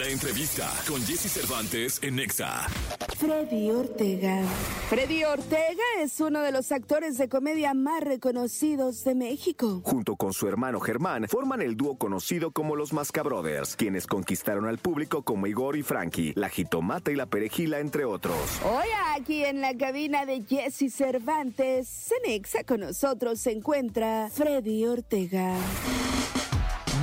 La entrevista con Jesse Cervantes en Nexa. Freddy Ortega. Freddy Ortega es uno de los actores de comedia más reconocidos de México. Junto con su hermano Germán, forman el dúo conocido como los Mascabrothers, quienes conquistaron al público como Igor y Frankie, la jitomata y la perejila, entre otros. Hoy aquí en la cabina de Jesse Cervantes, en Nexa con nosotros se encuentra Freddy Ortega.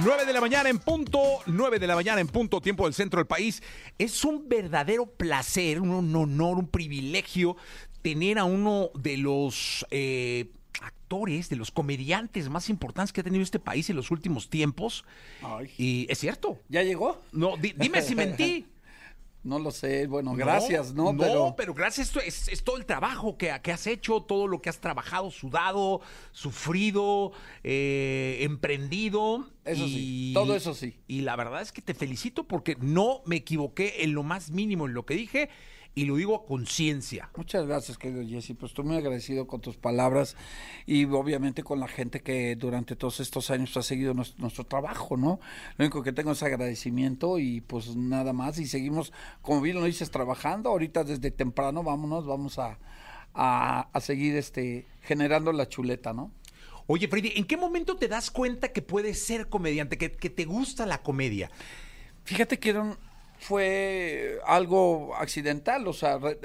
9 de la mañana en punto, 9 de la mañana en punto, tiempo del centro del país. Es un verdadero placer, un honor, un privilegio tener a uno de los eh, actores, de los comediantes más importantes que ha tenido este país en los últimos tiempos. Y es cierto. ¿Ya llegó? No, di- dime si mentí. No lo sé, bueno, gracias, ¿no? No, pero, gracias, esto es, es todo el trabajo que, que has hecho, todo lo que has trabajado, sudado, sufrido, eh, emprendido. Eso sí, todo eso sí. Y la verdad es que te felicito porque no me equivoqué en lo más mínimo en lo que dije y lo digo a conciencia. Muchas gracias, querido Jesse. Pues estoy muy agradecido con tus palabras y obviamente con la gente que durante todos estos años ha seguido nues- nuestro, trabajo, ¿no? Lo único que tengo es agradecimiento y pues nada más. Y seguimos, como bien lo dices, trabajando. Ahorita desde temprano, vámonos, vamos a, a, a seguir este generando la chuleta, ¿no? Oye, Freddy, ¿en qué momento te das cuenta que puedes ser comediante, que, que te gusta la comedia? Fíjate que era un- fue algo accidental, o sea, re-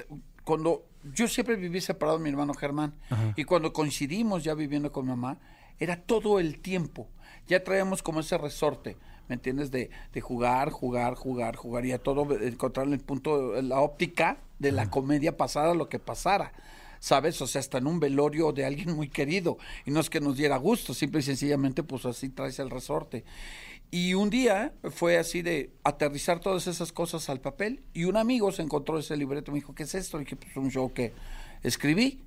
cuando yo siempre viví separado de mi hermano Germán y cuando coincidimos ya viviendo con mi mamá, era todo el tiempo. Ya traíamos como ese resorte, ¿me entiendes? De, de jugar, jugar, jugar, jugar y a todo encontrar el punto, la óptica de la comedia pasara lo que pasara. ¿sabes? O sea, hasta en un velorio de alguien muy querido. Y no es que nos diera gusto, simple y sencillamente, pues así traes el resorte. Y un día fue así de aterrizar todas esas cosas al papel y un amigo se encontró ese libreto y me dijo, ¿qué es esto? Dije, pues un show que escribí.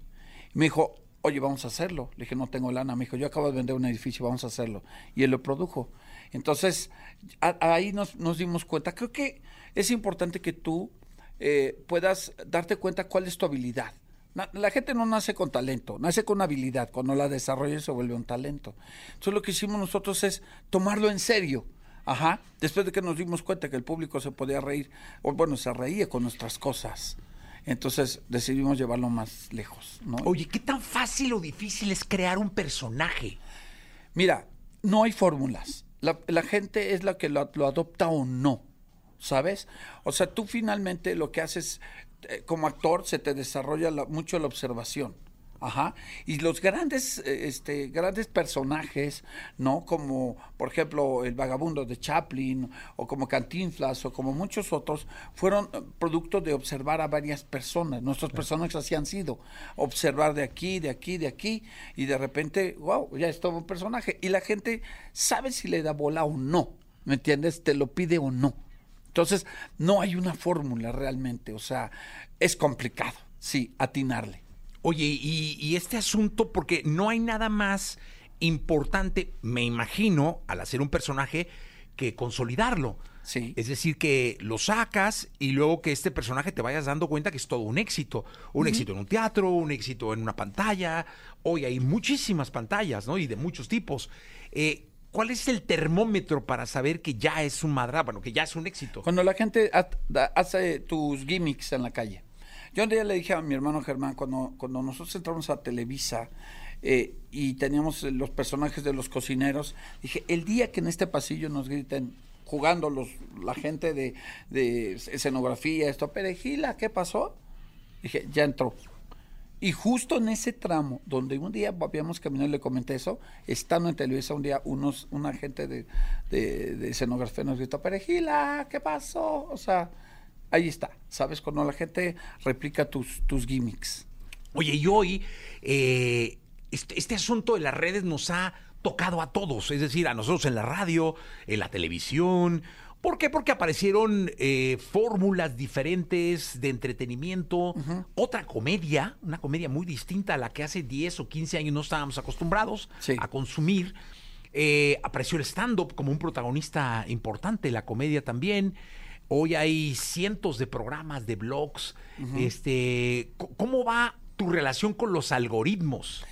Y me dijo, oye, vamos a hacerlo. Le dije, no tengo lana. Me dijo, yo acabo de vender un edificio, vamos a hacerlo. Y él lo produjo. Entonces, a- ahí nos, nos dimos cuenta. Creo que es importante que tú eh, puedas darte cuenta cuál es tu habilidad. La gente no nace con talento, nace con habilidad. Cuando la desarrolla se vuelve un talento. Entonces lo que hicimos nosotros es tomarlo en serio. Ajá. Después de que nos dimos cuenta que el público se podía reír, o bueno, se reía con nuestras cosas. Entonces decidimos llevarlo más lejos. ¿no? Oye, ¿qué tan fácil o difícil es crear un personaje? Mira, no hay fórmulas. La, la gente es la que lo, lo adopta o no, ¿sabes? O sea, tú finalmente lo que haces como actor se te desarrolla la- mucho la observación. Ajá. Y los grandes, eh, este, grandes personajes, ¿no? Como, por ejemplo, el vagabundo de Chaplin, o como Cantinflas, o como muchos otros, fueron eh, producto de observar a varias personas. Nuestros personajes así han sido. Observar de aquí, de aquí, de aquí, y de repente, wow, ya es todo un personaje. Y la gente sabe si le da bola o no. ¿Me entiendes? Te lo pide o no. Entonces, no hay una fórmula realmente. O sea, es complicado, sí, atinarle. Oye, y, y este asunto, porque no hay nada más importante, me imagino, al hacer un personaje, que consolidarlo. Sí. Es decir, que lo sacas y luego que este personaje te vayas dando cuenta que es todo un éxito. Un éxito en un teatro, un éxito en una pantalla. Hoy hay muchísimas pantallas, ¿no? Y de muchos tipos. Eh, ¿Cuál es el termómetro para saber que ya es un madra, bueno, que ya es un éxito? Cuando la gente hace tus gimmicks en la calle. Yo un día le dije a mi hermano Germán, cuando, cuando nosotros entramos a Televisa eh, y teníamos los personajes de los cocineros, dije, el día que en este pasillo nos griten jugando los, la gente de, de escenografía, esto, perejila, ¿qué pasó? Dije, ya entró. Y justo en ese tramo, donde un día habíamos caminado y le comenté eso, estando en Televisa un día, unos, una gente de, de, escenografía nos gritó, Perejila, ¿qué pasó? O sea, ahí está, ¿sabes? Cuando la gente replica tus, tus gimmicks. Oye, y hoy eh, este, este asunto de las redes nos ha tocado a todos, es decir, a nosotros en la radio, en la televisión. ¿Por qué? Porque aparecieron eh, fórmulas diferentes de entretenimiento, otra comedia, una comedia muy distinta a la que hace 10 o 15 años no estábamos acostumbrados Sí. a consumir. Eh, apareció el stand-up como un protagonista importante, la comedia también. Hoy hay cientos de programas, de blogs. este, ¿Cómo va tu relación con los algoritmos?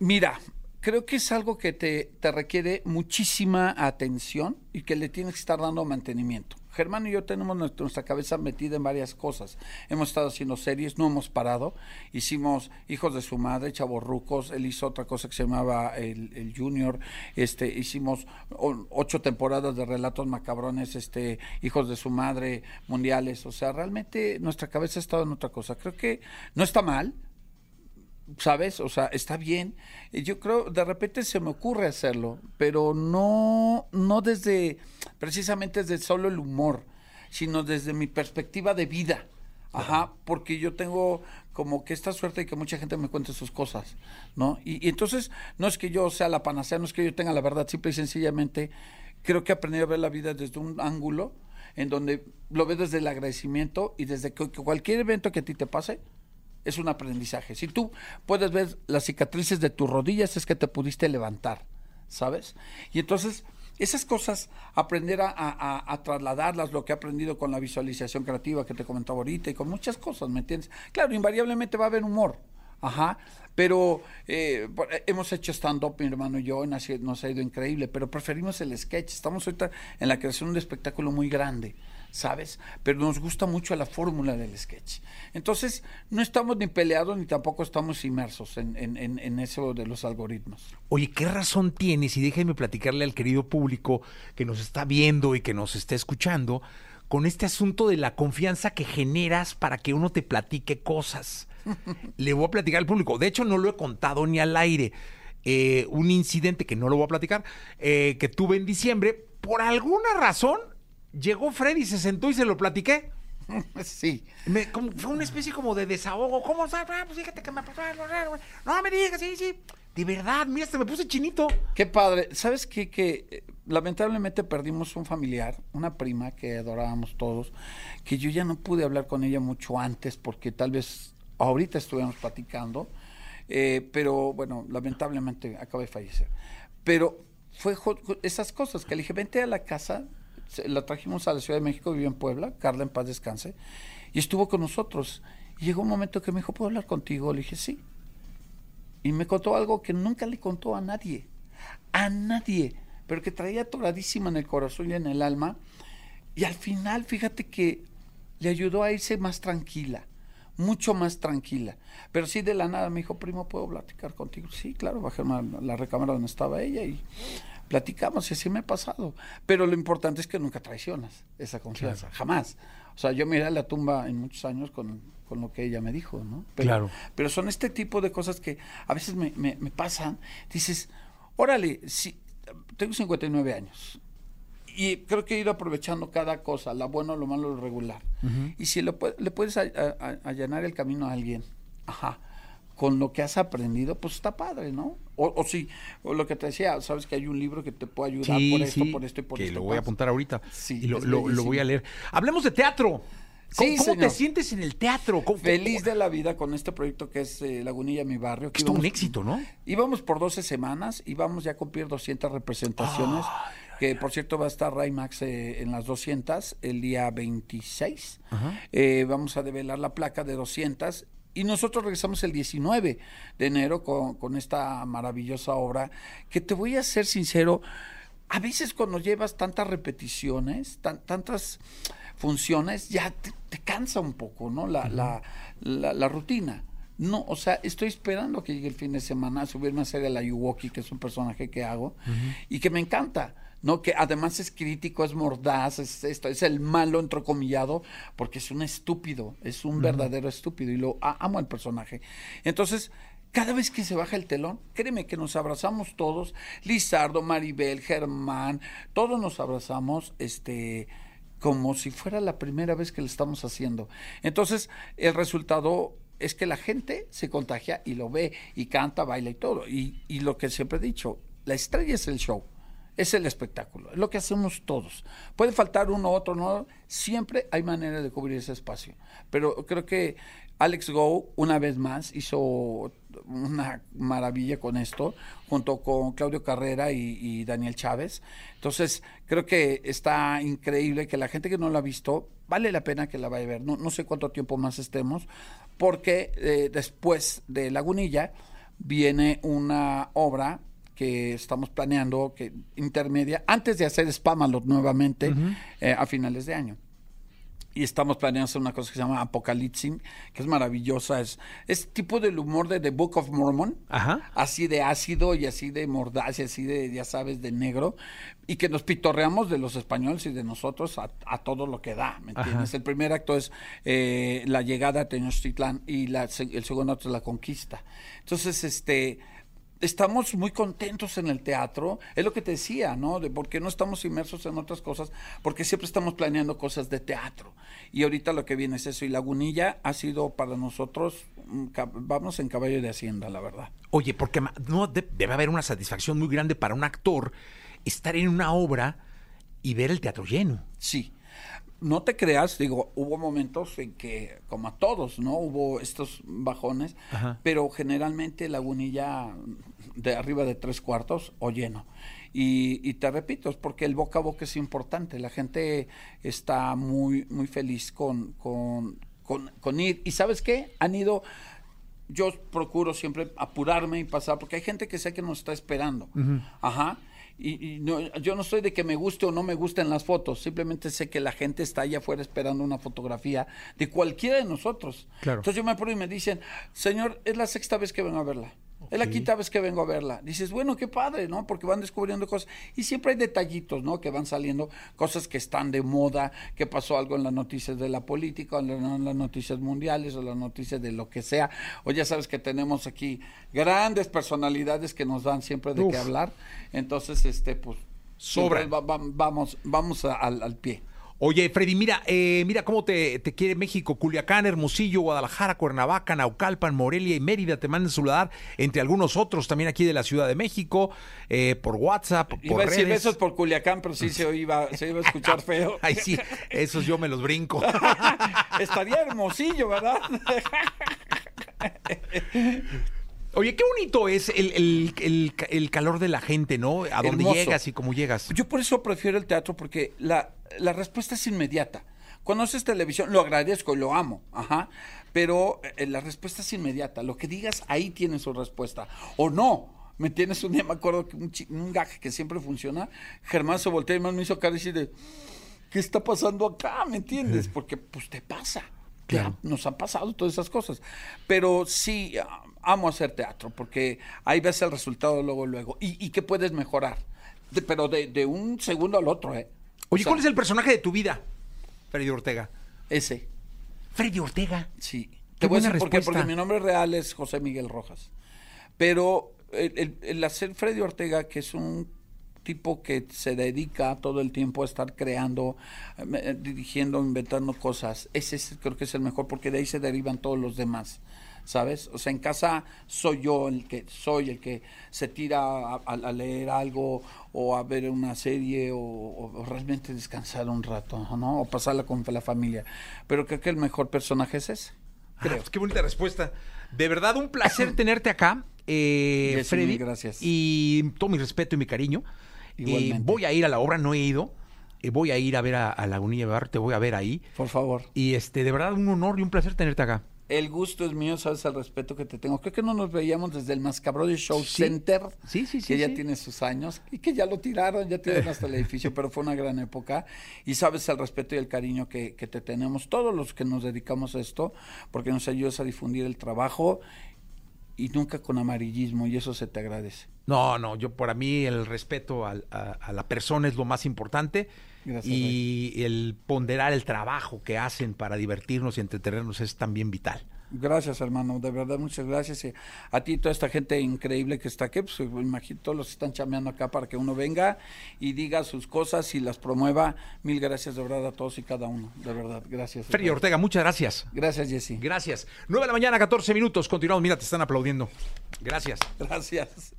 Mira, creo que es algo que te, te requiere muchísima atención y que le tienes que estar dando mantenimiento. Germán y yo tenemos nuestra, cabeza metida en varias cosas. Hemos estado haciendo series, no hemos parado. Hicimos Hijos de su madre, Chavorrucos. Él hizo otra cosa que se llamaba El, el Junior. Este, hicimos ocho temporadas de relatos macabrones, este, Hijos de su madre, mundiales. O sea, realmente nuestra cabeza ha estado en otra cosa. Creo que no está mal. ¿Sabes? O sea, está bien. Y Yo creo, de repente se me ocurre hacerlo, pero no, no desde, precisamente desde solo el humor, sino desde mi perspectiva de vida. Ajá, porque yo tengo como que esta suerte de que mucha gente me cuente sus cosas, ¿no? Y, y entonces, no es que yo sea la panacea, no es que yo tenga la verdad, simple y sencillamente, creo que aprendí a ver la vida desde un ángulo en donde lo ves desde el agradecimiento y desde que, que cualquier evento que a ti te pase, es un aprendizaje. Si tú puedes ver las cicatrices de tus rodillas, es que te pudiste levantar, ¿sabes? Y entonces, esas cosas, aprender a, trasladarlas, lo que he aprendido con la visualización creativa que te comentaba ahorita y con muchas cosas, ¿me entiendes? Claro, invariablemente va a haber humor. Ajá, pero eh, eh, hemos hecho stand-up, mi hermano y yo, y nos ha ido increíble, pero preferimos el sketch. Estamos ahorita en la creación de un espectáculo muy grande, ¿sabes? Pero nos gusta mucho la fórmula del sketch. Entonces, no estamos ni peleados ni tampoco estamos inmersos en, en- en- eso de los algoritmos. Oye, ¿qué razón tienes? Y déjenme platicarle al querido público que nos está viendo y que nos está escuchando con este asunto de la confianza que generas para que uno te platique cosas. Le voy a platicar al público. De hecho, no lo he contado ni al aire. Eh, un incidente que no lo voy a platicar, eh, que tuve en diciembre, por alguna razón, llegó Freddy, se sentó y se lo platiqué. sí. Me- como- fue una especie como de desahogo. ¿Cómo? Ah, pues fíjate que me pasó. No me digas, sí, sí. De verdad, mira, se me puse chinito. Qué padre. ¿Sabes qué? Que eh, lamentablemente perdimos un familiar, una prima que adorábamos todos, que yo ya no pude hablar con ella mucho antes porque tal vez ahorita estuviéramos platicando, eh, pero bueno, lamentablemente acaba de fallecer. Pero fue esas cosas que le dije, vente a la casa, la trajimos a la Ciudad de México, vivió en Puebla, Carla en paz descanse, y estuvo con nosotros. Y llegó un momento que me dijo, ¿puedo hablar contigo? Le dije, sí y me contó algo que nunca le contó a nadie, a nadie, pero que traía atoradísima en el corazón y en el alma. Y al final, fíjate que le ayudó a irse más tranquila, mucho más tranquila. Pero sí de la nada me dijo, primo, ¿puedo platicar contigo? Sí, claro, bajé a la recámara donde estaba ella y platicamos y así me ha pasado. Pero lo importante es que nunca traicionas esa confianza, jamás. O sea, yo miré a la tumba en muchos años con, con lo que ella me dijo, ¿no? Pero, Claro. pero son este tipo de cosas que a veces me, me- me pasan. Dices, órale, si, tengo 59 años y creo que he ido aprovechando cada cosa, la buena, lo malo, lo regular. Y si lo le puedes allanar el camino a alguien, ajá, con lo que has aprendido, pues está padre, ¿no? O, o lo que te decía, sabes que hay un libro que te puede ayudar por esto, por esto y por que esto. lo voy a apuntar ahorita. Sí, y lo, lo- voy a leer. Hablemos de teatro. ¿Cómo, Sí, cómo te sientes en el teatro? ¿Cómo- Feliz de la vida con este proyecto que es eh, Lagunilla, mi barrio. que Es un íbamos- éxito, ¿no? Íbamos por 12 semanas y vamos ya a cumplir 200 representaciones. que por cierto va a estar Raymax eh, en las 200 el día 26. Eh, vamos a develar la placa de 200 y nosotros regresamos el 19 de enero con, con esta maravillosa obra que te voy a ser sincero, a veces cuando llevas tantas repeticiones, tan- tantas funciones, ya te, te cansa un poco, ¿no? La, la, la, la rutina. No, o sea, estoy esperando que llegue el fin de semana a subirme a hacer el Ayuwoki, que es un personaje que hago, y que me encanta. ¿No? Que además es crítico, es mordaz, es esto, es el malo entrecomillado, porque es un estúpido, es un verdadero estúpido, y lo a- amo al personaje. Entonces, cada vez que se baja el telón, créeme que nos abrazamos todos, Lizardo, Maribel, Germán, todos nos abrazamos, este como si fuera la primera vez que lo estamos haciendo. Entonces, el resultado es que la gente se contagia y lo ve y canta, baila y todo. Y, y lo que siempre he dicho, la estrella es el show, es el espectáculo, es lo que hacemos todos. Puede faltar uno, otro, no, siempre hay manera de cubrir ese espacio. Pero creo que Alex Go, una vez más, hizo una maravilla con esto, junto con Claudio Carrera y, y Daniel Chávez. Entonces, creo que está increíble que la gente que no lo ha visto, vale la pena que la vaya a ver. No, no sé cuánto tiempo más estemos, porque eh, después de Lagunilla viene una obra que estamos planeando, que intermedia, antes de hacer Spamalot nuevamente eh, a finales de año. Y estamos planeando hacer una cosa que se llama Apocalipsis, que es maravillosa. Es, es tipo del humor de The Book of Mormon. Ajá. Así de ácido y así de mordaz y así de, ya sabes, de negro. Y que nos pitorreamos de los españoles y de nosotros a, a todo lo que da, ¿me entiendes? El primer acto es eh, la llegada a Tenochtitlán y la, el segundo acto es la conquista. Entonces, este estamos muy contentos en el teatro, es lo que te decía, ¿no? De por qué no estamos inmersos en otras cosas, porque siempre estamos planeando cosas de teatro. Y ahorita lo que viene es eso. Y Lagunilla ha sido para nosotros, vamos en caballo de hacienda, la verdad. Oye, porque no de- debe haber una satisfacción muy grande para un actor estar en una obra y ver el teatro lleno. Sí. No te creas, digo, hubo momentos en que, como a todos, ¿no? Hubo estos bajones, Ajá. pero generalmente Lagunilla de arriba de tres cuartos o lleno. Y, y te repito, es porque el boca a boca es importante. La gente está muy, muy feliz con, con, con, con ir. ¿Y sabes qué? Han ido yo procuro siempre apurarme y pasar, porque hay gente que sé que nos está esperando. Ajá. Y, y no, yo no soy de que me guste o no me gusten las fotos, simplemente sé que la gente está allá afuera esperando una fotografía de cualquiera de nosotros. Claro. Entonces yo me apuro y me dicen, señor, es la sexta vez que vengo a verla. Es la quinta vez que vengo a verla. Dices, bueno, qué padre, ¿no? Porque van descubriendo cosas. Y siempre hay detallitos, ¿no? Que van saliendo, cosas que están de moda, que pasó algo en las noticias de la política, o en la- en las noticias mundiales, o las noticias de lo que sea. O ya sabes que tenemos aquí grandes personalidades que nos dan siempre de Uf. qué hablar. Entonces, este, pues, siempre va- va- vamos, vamos a- al, al pie. Oye, Freddy, mira, eh, mira cómo te, te quiere México, Culiacán, Hermosillo, Guadalajara, Cuernavaca, Naucalpan, Morelia y Mérida te mandan saludar, entre algunos otros también aquí de la Ciudad de México, eh, por WhatsApp, por a decir redes. besos por Culiacán, pero sí se iba, se iba a escuchar feo. Ay, sí, esos yo me los brinco. Estaría hermosillo, ¿verdad? Oye, qué bonito es el, el- el- el calor de la gente, ¿no? A dónde Hermoso. llegas y cómo llegas. Yo por eso prefiero el teatro, porque la, la respuesta es inmediata. Cuando haces televisión, lo agradezco y lo amo, ajá, pero eh, la respuesta es inmediata. Lo que digas, ahí tienes su respuesta. O no. ¿Me entiendes? Un día me acuerdo que un, un gag que siempre funciona, Germán se voltea y más me hizo cara y así de, ¿qué está pasando acá? ¿Me entiendes? Porque pues te pasa. Claro. nos han pasado todas esas cosas. Pero sí, ah, amo hacer teatro, porque ahí ves el resultado luego, luego. Y, y que puedes mejorar. De- pero de, de un segundo al otro, ¿eh? Oye, O sea, ¿cuál es el personaje de tu vida, Freddy Ortega? Ese, Freddy Ortega. sí. Qué Te voy a decir por qué, porque mi nombre real es José Miguel Rojas. Pero el, el- el hacer Freddy Ortega, que es un tipo que se dedica todo el tiempo a estar creando, eh, dirigiendo, inventando cosas, ese es- creo que es el mejor, porque de ahí se derivan todos los demás. ¿Sabes? O sea, en casa soy yo el que soy el que se tira a, leer algo o a ver una serie o, realmente descansar un rato, ¿no? O pasarla con la familia. Pero creo que el mejor personaje es ese. Ah, Creo. pues qué bonita respuesta. De verdad, un placer tenerte acá, eh, Freddy. gracias. Y todo mi respeto y mi cariño. Igualmente. Eh, voy a ir a la obra, no he ido. Eh, voy a ir a ver a, a Lagunilla Bar, te voy a ver ahí. Por favor. Y este, de verdad, un honor y un placer tenerte acá. El gusto es mío, sabes el respeto que te tengo. Creo que no nos veíamos desde el Mascabro Show Sí. Center, Sí, sí, sí, que ya sí. tiene sus años y que ya lo tiraron, ya tiraron hasta el edificio, pero fue una gran época. Y sabes el respeto y el cariño que, que te tenemos todos los que nos dedicamos a esto, porque nos ayudas a difundir el trabajo y nunca con amarillismo, y eso se te agradece. No, no, yo para mí el respeto a, a la persona es lo más importante. Gracias, y el ponderar el trabajo que hacen para divertirnos y entretenernos es también vital. Gracias, hermano, de verdad, muchas gracias. Y a ti, toda esta gente increíble que está aquí, pues imagino todos los están chameando acá para que uno venga y diga sus cosas y las promueva. Mil gracias de verdad a todos y cada uno, de verdad, gracias. verdad. Ortega, muchas gracias. Gracias, Jessy. Gracias. 9 de la mañana, 14 minutos. Continuamos. Mira, te están aplaudiendo. Gracias. Gracias.